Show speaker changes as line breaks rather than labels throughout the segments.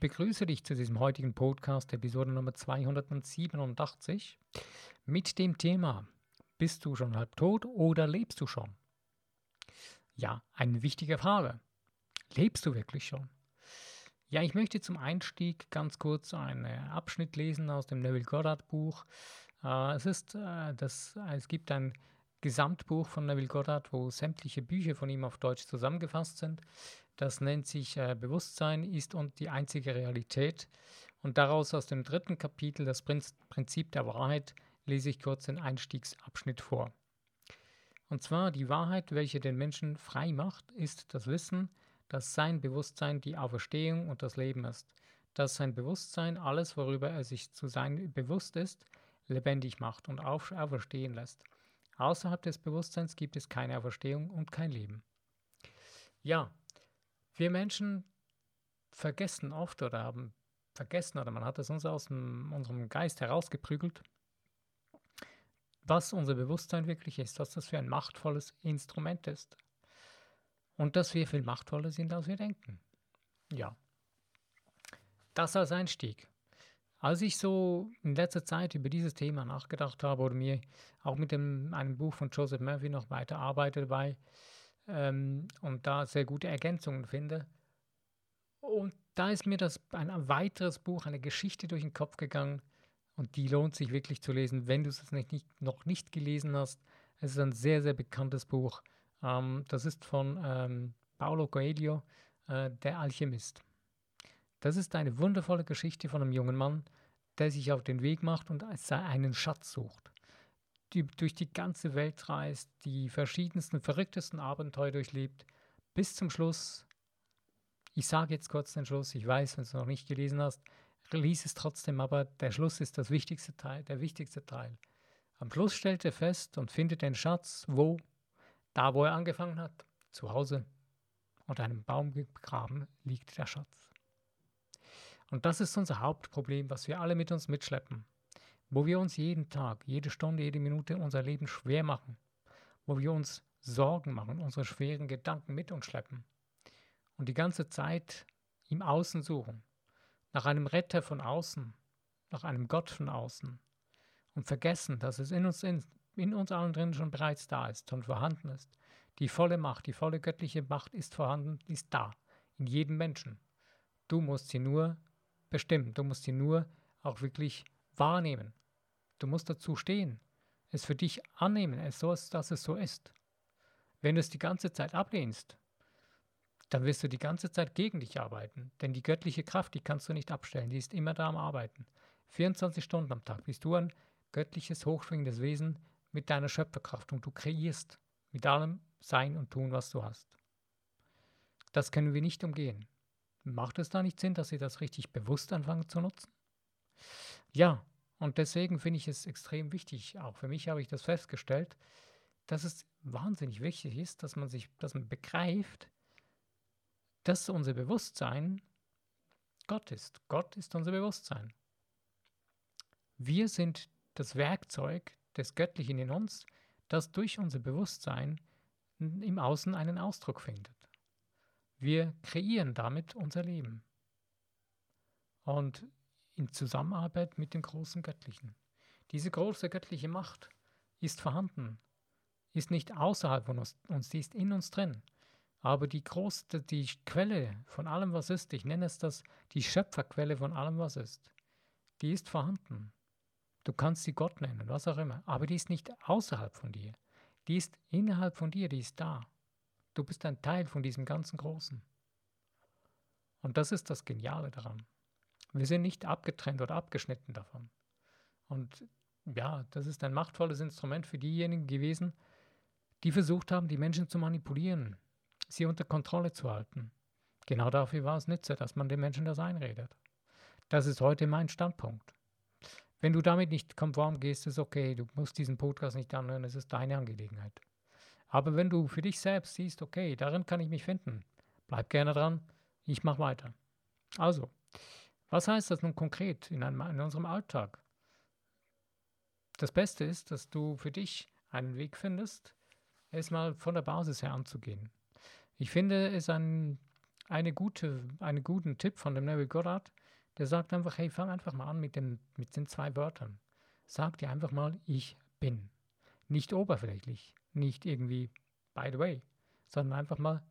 Ich begrüße dich zu diesem heutigen Podcast, Episode Nummer 287, mit dem Thema Bist du schon halb tot oder lebst du schon? Ja, eine wichtige Frage. Lebst du wirklich schon? Ja, ich möchte zum Einstieg ganz kurz einen Abschnitt lesen aus dem Neville Goddard Buch. Äh, es, ist, äh, das, es gibt ein Gesamtbuch von Neville Goddard, wo sämtliche Bücher von ihm auf Deutsch zusammengefasst sind. Das nennt sich äh, Bewusstsein ist und die einzige Realität. Und daraus aus dem dritten Kapitel, das Prinzip der Wahrheit, lese ich kurz den Einstiegsabschnitt vor. Und zwar die Wahrheit, welche den Menschen frei macht, ist das Wissen, dass sein Bewusstsein die Auferstehung und das Leben ist. Dass sein Bewusstsein alles, worüber er sich zu sein bewusst ist, lebendig macht und auferstehen lässt. Außerhalb des Bewusstseins gibt es keine Auferstehung und kein Leben. Ja, wir Menschen vergessen oft oder haben vergessen oder man hat es uns aus dem, unserem Geist herausgeprügelt, was unser Bewusstsein wirklich ist, was das für ein machtvolles Instrument ist. Und dass wir viel machtvoller sind, als wir denken. Ja. Das als Einstieg. Als ich so in letzter Zeit über dieses Thema nachgedacht habe oder mir auch mit dem, einem Buch von Joseph Murphy noch weiter arbeite dabei ähm, und da sehr gute Ergänzungen finde, und da ist mir das ein weiteres Buch, eine Geschichte durch den Kopf gegangen und die lohnt sich wirklich zu lesen, wenn du es nicht, nicht, noch nicht gelesen hast. Es ist ein sehr, sehr bekanntes Buch. Ähm, das ist von ähm, Paulo Coelho, äh, Der Alchemist. Das ist eine wundervolle Geschichte von einem jungen Mann, der sich auf den Weg macht und einen Schatz sucht. Die durch die ganze Welt reist, die verschiedensten, verrücktesten Abenteuer durchlebt, bis zum Schluss. Ich sage jetzt kurz den Schluss, ich weiß, wenn du es noch nicht gelesen hast, lies es trotzdem, aber der Schluss ist das wichtigste Teil, der wichtigste Teil. Am Schluss stellt er fest und findet den Schatz, wo? Da, wo er angefangen hat, zu Hause. Unter einem Baum begraben liegt der Schatz. Und das ist unser Hauptproblem, was wir alle mit uns mitschleppen. Wo wir uns jeden Tag, jede Stunde, jede Minute unser Leben schwer machen. Wo wir uns Sorgen machen, unsere schweren Gedanken mit uns schleppen. Und die ganze Zeit im Außen suchen. Nach einem Retter von außen. Nach einem Gott von außen. Und vergessen, dass es in uns, in, in uns allen drin schon bereits da ist und vorhanden ist. Die volle Macht, die volle göttliche Macht ist vorhanden, ist da. In jedem Menschen. Du musst sie nur bestimmen. Du musst sie nur auch wirklich wahrnehmen. Du musst dazu stehen, es für dich annehmen, es so, dass es so ist. Wenn du es die ganze Zeit ablehnst, dann wirst du die ganze Zeit gegen dich arbeiten. Denn die göttliche Kraft, die kannst du nicht abstellen, die ist immer da am Arbeiten. 24 Stunden am Tag bist du ein göttliches, hochschwingendes Wesen mit deiner Schöpferkraft und du kreierst mit allem Sein und Tun, was du hast. Das können wir nicht umgehen. Macht es da nicht Sinn, dass Sie das richtig bewusst anfangen zu nutzen? Ja, und deswegen finde ich es extrem wichtig, auch für mich habe ich das festgestellt, dass es wahnsinnig wichtig ist, dass man sich, dass man begreift, dass unser Bewusstsein Gott ist. Gott ist unser Bewusstsein. Wir sind das Werkzeug des Göttlichen in uns, das durch unser Bewusstsein im Außen einen Ausdruck findet. Wir kreieren damit unser Leben. Und in Zusammenarbeit mit dem großen Göttlichen. Diese große göttliche Macht ist vorhanden, ist nicht außerhalb von uns, die ist in uns drin. Aber die große, die Quelle von allem, was ist, ich nenne es das, die Schöpferquelle von allem, was ist, die ist vorhanden. Du kannst sie Gott nennen, was auch immer, aber die ist nicht außerhalb von dir. Die ist innerhalb von dir, die ist da. Du bist ein Teil von diesem ganzen Großen. Und das ist das Geniale daran. Wir sind nicht abgetrennt oder abgeschnitten davon. Und ja, das ist ein machtvolles Instrument für diejenigen gewesen, die versucht haben, die Menschen zu manipulieren, sie unter Kontrolle zu halten. Genau dafür war es nütze, dass man den Menschen das einredet. Das ist heute mein Standpunkt. Wenn du damit nicht konform gehst, ist okay, du musst diesen Podcast nicht anhören, es ist deine Angelegenheit. Aber wenn du für dich selbst siehst, okay, darin kann ich mich finden, bleib gerne dran, ich mache weiter. Also, was heißt das nun konkret in, einem, in unserem Alltag? Das Beste ist, dass du für dich einen Weg findest, erstmal von der Basis her anzugehen. Ich finde es ein, eine gute, einen guten Tipp von dem Neville Goddard, der sagt einfach, hey, fang einfach mal an mit den, mit den zwei Wörtern. Sag dir einfach mal, ich bin. Nicht oberflächlich, nicht irgendwie by the way, sondern einfach mal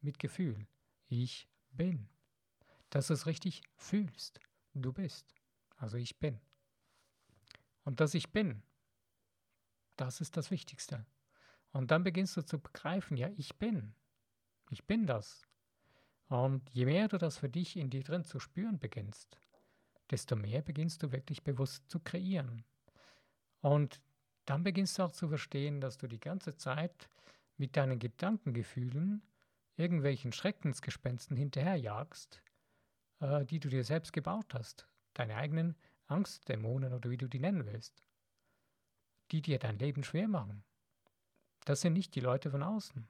mit Gefühl. Ich bin. Dass du es richtig fühlst. Du bist. Also ich bin. Und dass ich bin, das ist das Wichtigste. Und dann beginnst du zu begreifen, ja, ich bin. Ich bin das. Und je mehr du das für dich in dir drin zu spüren beginnst, desto mehr beginnst du wirklich bewusst zu kreieren. Und dann beginnst du auch zu verstehen, dass du die ganze Zeit mit deinen Gedankengefühlen irgendwelchen Schreckensgespensten hinterherjagst, äh, die du dir selbst gebaut hast, deine eigenen Angstdämonen oder wie du die nennen willst, die dir dein Leben schwer machen. Das sind nicht die Leute von außen,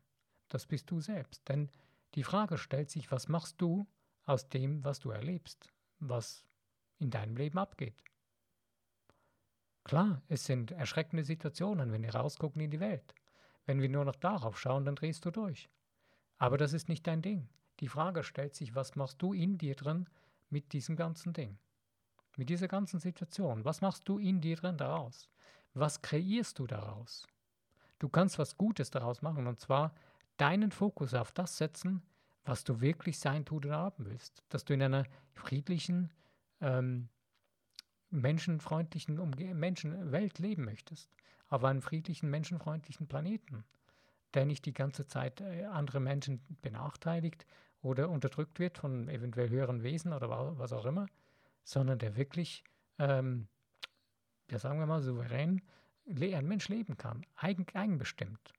das bist du selbst. Denn die Frage stellt sich, was machst du aus dem, was du erlebst, was in deinem Leben abgeht? Klar, es sind erschreckende Situationen, wenn wir rausgucken in die Welt. Wenn wir nur noch darauf schauen, dann drehst du durch. Aber das ist nicht dein Ding. Die Frage stellt sich, was machst du in dir drin mit diesem ganzen Ding? Mit dieser ganzen Situation. Was machst du in dir drin daraus? Was kreierst du daraus? Du kannst was Gutes daraus machen und zwar deinen Fokus auf das setzen, was du wirklich sein, tun oder haben willst. Dass du in einer friedlichen, ähm, menschenfreundlichen Umge Menschenwelt leben möchtest. Auf einem friedlichen, menschenfreundlichen Planeten, der nicht die ganze Zeit äh, andere Menschen benachteiligt oder unterdrückt wird von eventuell höheren Wesen oder was auch immer, sondern der wirklich, ähm, ja sagen wir mal, souverän ein Mensch leben kann, eigen, eigenbestimmt,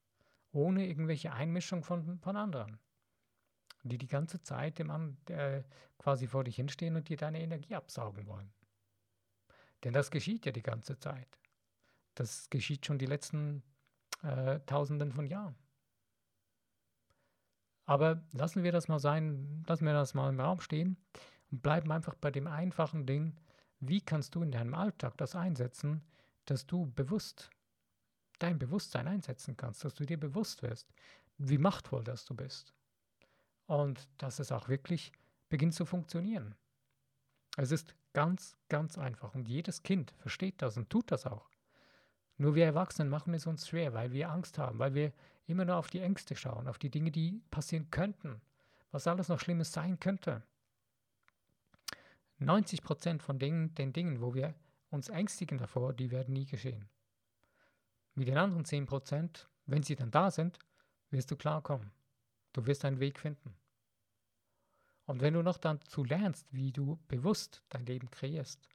ohne irgendwelche Einmischung von, von anderen, die die ganze Zeit dem äh, quasi vor dich hinstehen und dir deine Energie absaugen wollen. Denn das geschieht ja die ganze Zeit. Das geschieht schon die letzten äh, Tausenden von Jahren. Aber lassen wir das mal sein, lassen wir das mal im Raum stehen und bleiben einfach bei dem einfachen Ding, wie kannst du in deinem Alltag das einsetzen, dass du bewusst dein Bewusstsein einsetzen kannst, dass du dir bewusst wirst, wie machtvoll das du bist. Und dass es auch wirklich beginnt zu funktionieren. Es ist ganz, ganz einfach und jedes Kind versteht das und tut das auch. Nur wir Erwachsenen machen es uns schwer, weil wir Angst haben, weil wir immer nur auf die Ängste schauen, auf die Dinge, die passieren könnten, was alles noch Schlimmes sein könnte. 90 Prozent von Dingen, den Dingen, wo wir uns ängstigen davor, die werden nie geschehen. Mit den anderen 10%, wenn sie dann da sind, wirst du klarkommen. Du wirst einen Weg finden. Und wenn du noch dazu lernst, wie du bewusst dein Leben kreierst,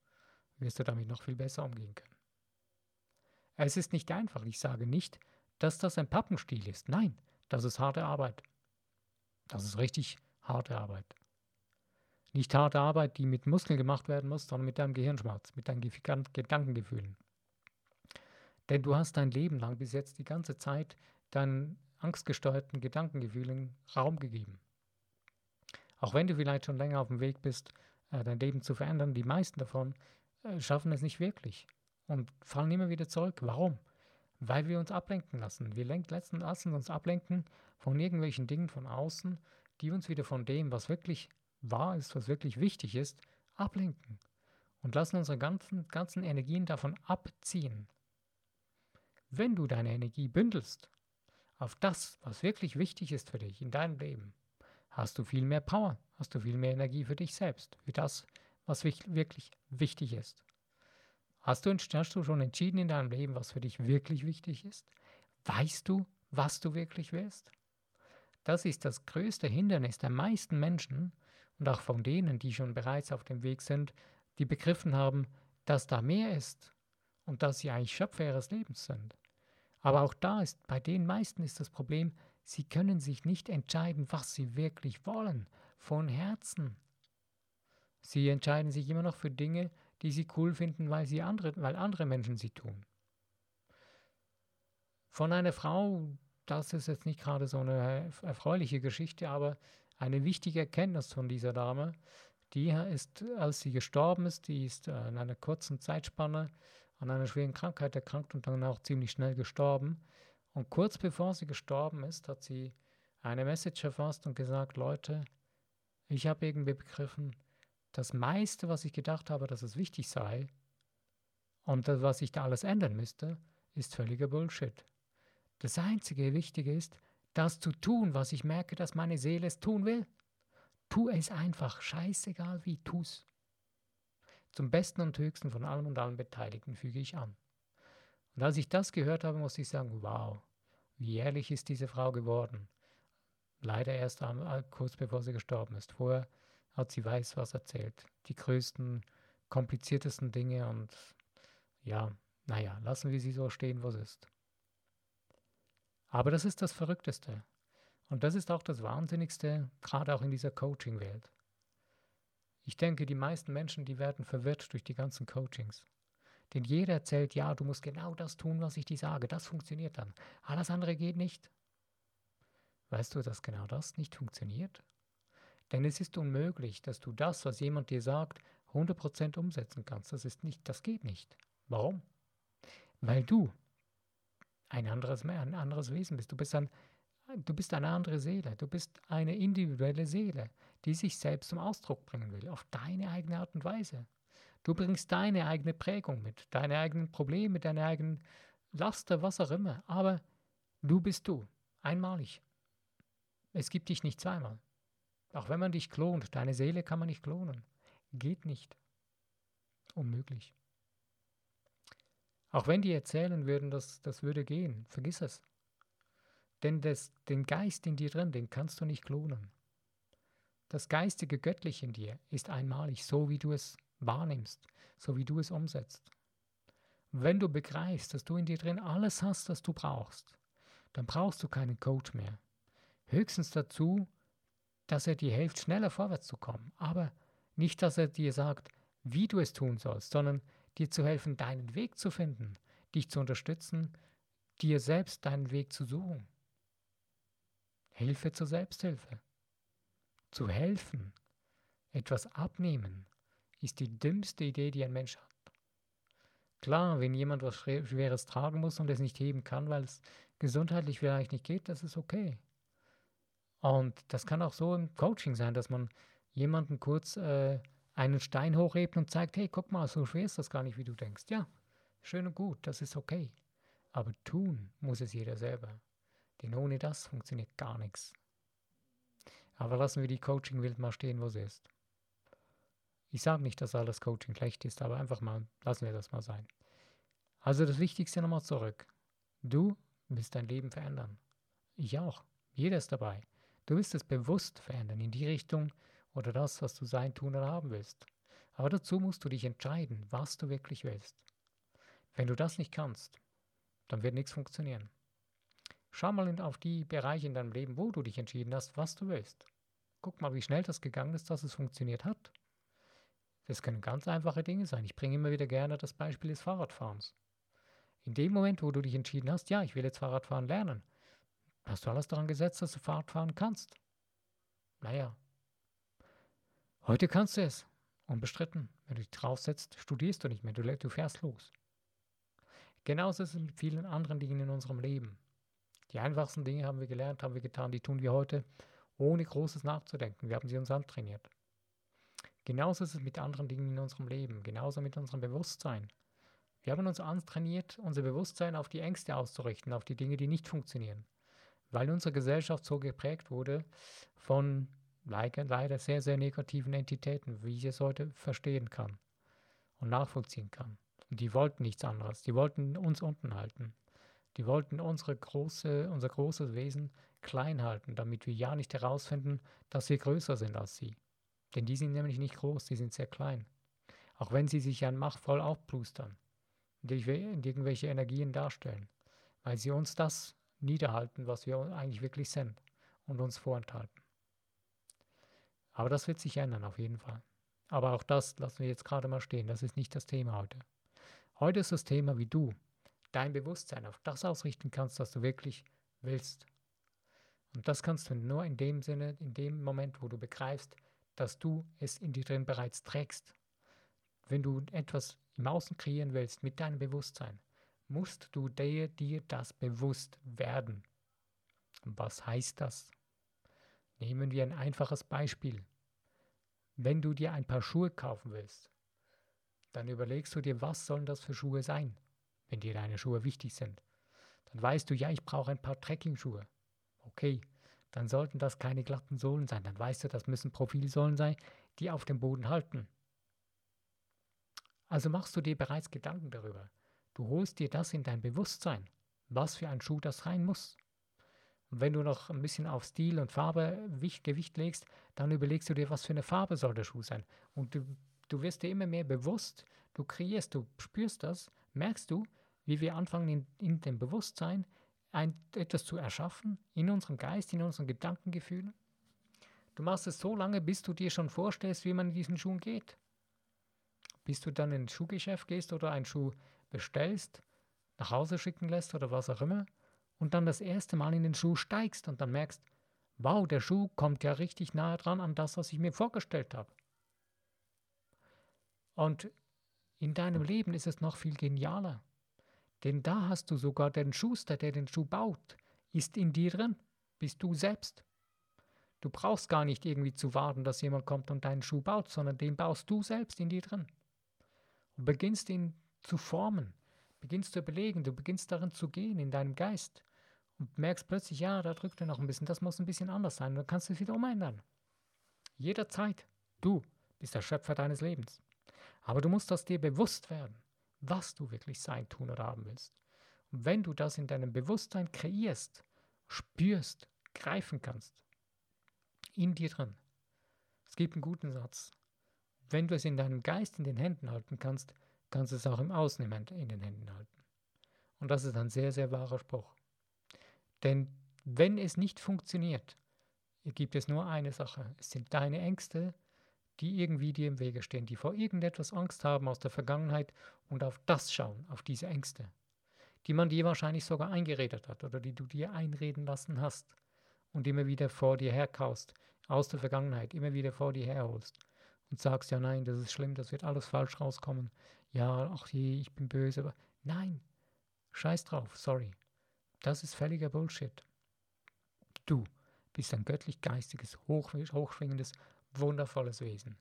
wirst du damit noch viel besser umgehen können. Es ist nicht einfach. Ich sage nicht, dass das ein Pappenstiel ist. Nein, das ist harte Arbeit. Das ist richtig harte Arbeit. Nicht harte Arbeit, die mit Muskeln gemacht werden muss, sondern mit deinem Gehirnschmerz, mit deinen Gedankengefühlen. Denn du hast dein Leben lang bis jetzt die ganze Zeit deinen angstgesteuerten Gedankengefühlen Raum gegeben. Auch wenn du vielleicht schon länger auf dem Weg bist, äh, dein Leben zu verändern, die meisten davon äh, schaffen es nicht wirklich und fallen immer wieder zurück. Warum? Weil wir uns ablenken lassen. Wir lassen uns ablenken von irgendwelchen Dingen von außen, die uns wieder von dem, was wirklich wahr ist, was wirklich wichtig ist, ablenken und lassen unsere ganzen, ganzen Energien davon abziehen. Wenn du deine Energie bündelst auf das, was wirklich wichtig ist für dich in deinem Leben, hast du viel mehr Power, hast du viel mehr Energie für dich selbst, für das, was wirklich wichtig ist. Hast du, hast du schon entschieden in deinem Leben, was für dich wirklich wichtig ist? Weißt du, was du wirklich willst? Das ist das größte Hindernis der meisten Menschen, und auch von denen, die schon bereits auf dem Weg sind, die begriffen haben, dass da mehr ist und dass sie eigentlich Schöpfer ihres Lebens sind. Aber auch da ist bei den meisten ist das Problem, sie können sich nicht entscheiden, was sie wirklich wollen, von Herzen. Sie entscheiden sich immer noch für Dinge, die sie cool finden, weil, sie andere, weil andere Menschen sie tun. Von einer Frau, das ist jetzt nicht gerade so eine erfreuliche Geschichte, aber eine wichtige Erkenntnis von dieser Dame, die ist, als sie gestorben ist, die ist äh, in einer kurzen Zeitspanne an einer schweren Krankheit erkrankt und dann auch ziemlich schnell gestorben. Und kurz bevor sie gestorben ist, hat sie eine Message erfasst und gesagt, Leute, Ich habe irgendwie begriffen, das meiste, was ich gedacht habe, dass es wichtig sei und das, was ich da alles ändern müsste, ist völliger Bullshit. Das einzige Wichtige ist, das zu tun, was ich merke, dass meine Seele es tun will. Tu es einfach, scheißegal wie, tu's. Zum Besten und Höchsten von allem und allen Beteiligten füge ich an. Und als ich das gehört habe, muss ich sagen, wow, wie ehrlich ist diese Frau geworden. Leider erst äh, kurz bevor sie gestorben ist. Vorher hat sie weiß was erzählt. Die größten, kompliziertesten Dinge und ja, naja, lassen wir sie so stehen, wo sie ist. Aber das ist das Verrückteste. Und das ist auch das Wahnsinnigste, gerade auch in dieser Coaching-Welt. Ich denke, die meisten Menschen, die werden verwirrt durch die ganzen Coachings. Denn jeder erzählt, ja, du musst genau das tun, was ich dir sage. Das funktioniert dann. Alles andere geht nicht. Weißt du, dass genau das nicht funktioniert? Denn es ist unmöglich, dass du das, was jemand dir sagt, 100% umsetzen kannst. Das ist nicht, das geht nicht. Warum? Weil du ein anderes, ein anderes Wesen bist. Du bist, ein, du bist eine andere Seele. Du bist eine individuelle Seele, die sich selbst zum Ausdruck bringen will, auf deine eigene Art und Weise. Du bringst deine eigene Prägung mit, deine eigenen Probleme, deine eigenen Laster, was auch immer. Aber du bist du, einmalig. Es gibt dich nicht zweimal. Auch wenn man dich klont, deine Seele kann man nicht klonen. Geht nicht. Unmöglich. Auch wenn die erzählen würden, dass das würde gehen, vergiss es. Denn das, den Geist in dir drin, den kannst du nicht klonen. Das geistige Göttliche in dir ist einmalig, so wie du es wahrnimmst, so wie du es umsetzt. Wenn du begreifst, dass du in dir drin alles hast, was du brauchst, dann brauchst du keinen Coach mehr. Höchstens dazu, dass er dir hilft, schneller vorwärts zu kommen. Aber nicht, dass er dir sagt, wie du es tun sollst, sondern dir zu helfen, deinen Weg zu finden, dich zu unterstützen, dir selbst deinen Weg zu suchen. Hilfe zur Selbsthilfe. Zu helfen, etwas abnehmen, ist die dümmste Idee, die ein Mensch hat. Klar, wenn jemand was Schweres tragen muss und es nicht heben kann, weil es gesundheitlich vielleicht nicht geht, das ist okay. Und das kann auch so im Coaching sein, dass man jemanden kurz äh, einen Stein hochhebt und zeigt, hey, guck mal, so schwer ist das gar nicht, wie du denkst. Ja, schön und gut, das ist okay. Aber tun muss es jeder selber. Denn ohne das funktioniert gar nichts. Aber lassen wir die Coaching-Welt mal stehen, wo sie ist. Ich sage nicht, dass alles Coaching schlecht ist, aber einfach mal, lassen wir das mal sein. Also das Wichtigste nochmal zurück. Du willst dein Leben verändern. Ich auch. Jeder ist dabei. Du willst es bewusst verändern in die Richtung oder das, was du sein, tun oder haben willst. Aber dazu musst du dich entscheiden, was du wirklich willst. Wenn du das nicht kannst, dann wird nichts funktionieren. Schau mal auf die Bereiche in deinem Leben, wo du dich entschieden hast, was du willst. Guck mal, wie schnell das gegangen ist, dass es funktioniert hat. Das können ganz einfache Dinge sein. Ich bringe immer wieder gerne das Beispiel des Fahrradfahrens. In dem Moment, wo du dich entschieden hast, ja, ich will jetzt Fahrradfahren lernen, Hast du alles daran gesetzt, dass du Fahrrad fahren kannst? Naja. Heute kannst du es. Unbestritten. Wenn du dich draufsetzt, studierst du nicht mehr. Du, du fährst los. Genauso ist es mit vielen anderen Dingen in unserem Leben. Die einfachsten Dinge haben wir gelernt, haben wir getan, die tun wir heute ohne großes nachzudenken. Wir haben sie uns antrainiert. Genauso ist es mit anderen Dingen in unserem Leben, genauso mit unserem Bewusstsein. Wir haben uns antrainiert, unser Bewusstsein auf die Ängste auszurichten, auf die Dinge, die nicht funktionieren weil unsere Gesellschaft so geprägt wurde von leider sehr, sehr negativen Entitäten, wie ich es heute verstehen kann und nachvollziehen kann. Und die wollten nichts anderes. Die wollten uns unten halten. Die wollten unsere große, unser großes Wesen klein halten, damit wir ja nicht herausfinden, dass wir größer sind als sie. Denn die sind nämlich nicht groß, die sind sehr klein. Auch wenn sie sich ja machtvoll aufplustern, und irgendwelche Energien darstellen, weil sie uns das niederhalten, was wir eigentlich wirklich sind und uns vorenthalten. Aber das wird sich ändern, auf jeden Fall. Aber auch das lassen wir jetzt gerade mal stehen. Das ist nicht das Thema heute. Heute ist das Thema, wie du dein Bewusstsein auf das ausrichten kannst, was du wirklich willst. Und das kannst du nur in dem Sinne, in dem Moment, wo du begreifst, dass du es in dir drin bereits trägst. Wenn du etwas im Außen kreieren willst mit deinem Bewusstsein, musst du dir, dir das bewusst werden. Was heißt das? Nehmen wir ein einfaches Beispiel. wenn du dir ein paar Schuhe kaufen willst, dann überlegst du dir, was sollen das für Schuhe sein, wenn dir deine Schuhe wichtig sind. Dann weißt du, ja, ich brauche ein paar Trekking-Schuhe. Okay, dann sollten das keine glatten Sohlen sein. Dann weißt du, das müssen Profilsohlen sein, die auf dem Boden halten. Also machst du dir bereits Gedanken darüber. Du holst dir das in dein Bewusstsein, was für ein Schuh das sein muss. Und wenn du noch ein bisschen auf Stil und Farbe Gewicht legst, dann überlegst du dir, was für eine Farbe soll der Schuh sein. Und du, du wirst dir immer mehr bewusst, du kreierst, du spürst das, merkst du, wie wir anfangen in, in dem Bewusstsein ein, etwas zu erschaffen, in unserem Geist, in unseren Gedankengefühlen. Du machst es so lange, bis du dir schon vorstellst, wie man in diesen Schuhen geht. Bis du dann ins Schuhgeschäft gehst oder einen Schuh bestellst, nach Hause schicken lässt oder was auch immer und dann das erste Mal in den Schuh steigst und dann merkst, wow, der Schuh kommt ja richtig nahe dran an das, was ich mir vorgestellt habe. Und in deinem Leben ist es noch viel genialer. Denn da hast du sogar den Schuster, der den Schuh baut, ist in dir drin, bist du selbst. Du brauchst gar nicht irgendwie zu warten, dass jemand kommt und deinen Schuh baut, sondern den baust du selbst in dir drin. Und beginnst ihn zu formen, beginnst zu überlegen, du beginnst darin zu gehen in deinem Geist und merkst plötzlich, ja, da drückt er noch ein bisschen, das muss ein bisschen anders sein, dann kannst du es wieder umändern. Jederzeit. Du bist der Schöpfer deines Lebens. Aber du musst das dir bewusst werden, was du wirklich sein, tun oder haben willst. Und wenn du das in deinem Bewusstsein kreierst, spürst, greifen kannst, in dir drin. Es gibt einen guten Satz. Wenn du es in deinem Geist in den Händen halten kannst, kannst du es auch im Außen in den Händen halten. Und das ist ein sehr, sehr wahrer Spruch. Denn wenn es nicht funktioniert, gibt es nur eine Sache. Es sind deine Ängste, die irgendwie dir im Wege stehen, die vor irgendetwas Angst haben aus der Vergangenheit und auf das schauen, auf diese Ängste, die man dir wahrscheinlich sogar eingeredet hat oder die du dir einreden lassen hast und immer wieder vor dir herkaust, aus der Vergangenheit, immer wieder vor dir herholst und sagst, ja nein, das ist schlimm, das wird alles falsch rauskommen, ja, ach je, ich bin böse, aber nein, scheiß drauf, sorry, das ist völliger Bullshit. Du bist ein göttlich-geistiges, hochschwingendes, wundervolles Wesen.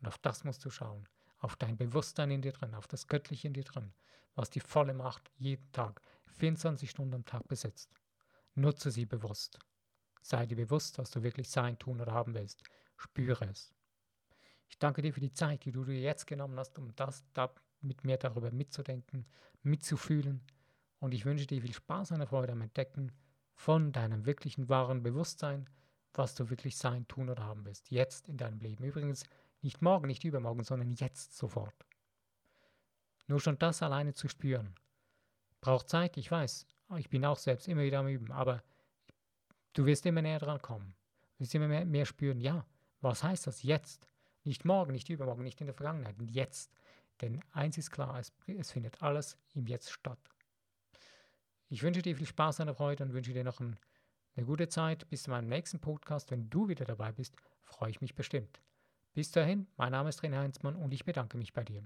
Und auf das musst du schauen. Auf dein Bewusstsein in dir drin, auf das Göttliche in dir drin, was die volle Macht jeden Tag, 24 Stunden am Tag besitzt. Nutze sie bewusst. Sei dir bewusst, was du wirklich sein, tun oder haben willst. Spüre es. Ich danke dir für die Zeit, die du dir jetzt genommen hast, um das da mit mir darüber mitzudenken, mitzufühlen und ich wünsche dir viel Spaß und Freude am Entdecken von deinem wirklichen wahren Bewusstsein, was du wirklich sein, tun oder haben willst, jetzt in deinem Leben. Übrigens nicht morgen, nicht übermorgen, sondern jetzt sofort. Nur schon das alleine zu spüren, braucht Zeit, ich weiß. Ich bin auch selbst immer wieder am Üben, aber du wirst immer näher dran kommen. Du wirst immer mehr, mehr spüren, ja, was heißt das jetzt? Nicht morgen, nicht übermorgen, nicht in der Vergangenheit, jetzt. Denn eins ist klar, es, es findet alles im Jetzt statt. Ich wünsche dir viel Spaß und Freude und wünsche dir noch ein, eine gute Zeit. Bis zu meinem nächsten Podcast. Wenn du wieder dabei bist, freue ich mich bestimmt. Bis dahin, mein Name ist René Heinzmann und ich bedanke mich bei dir.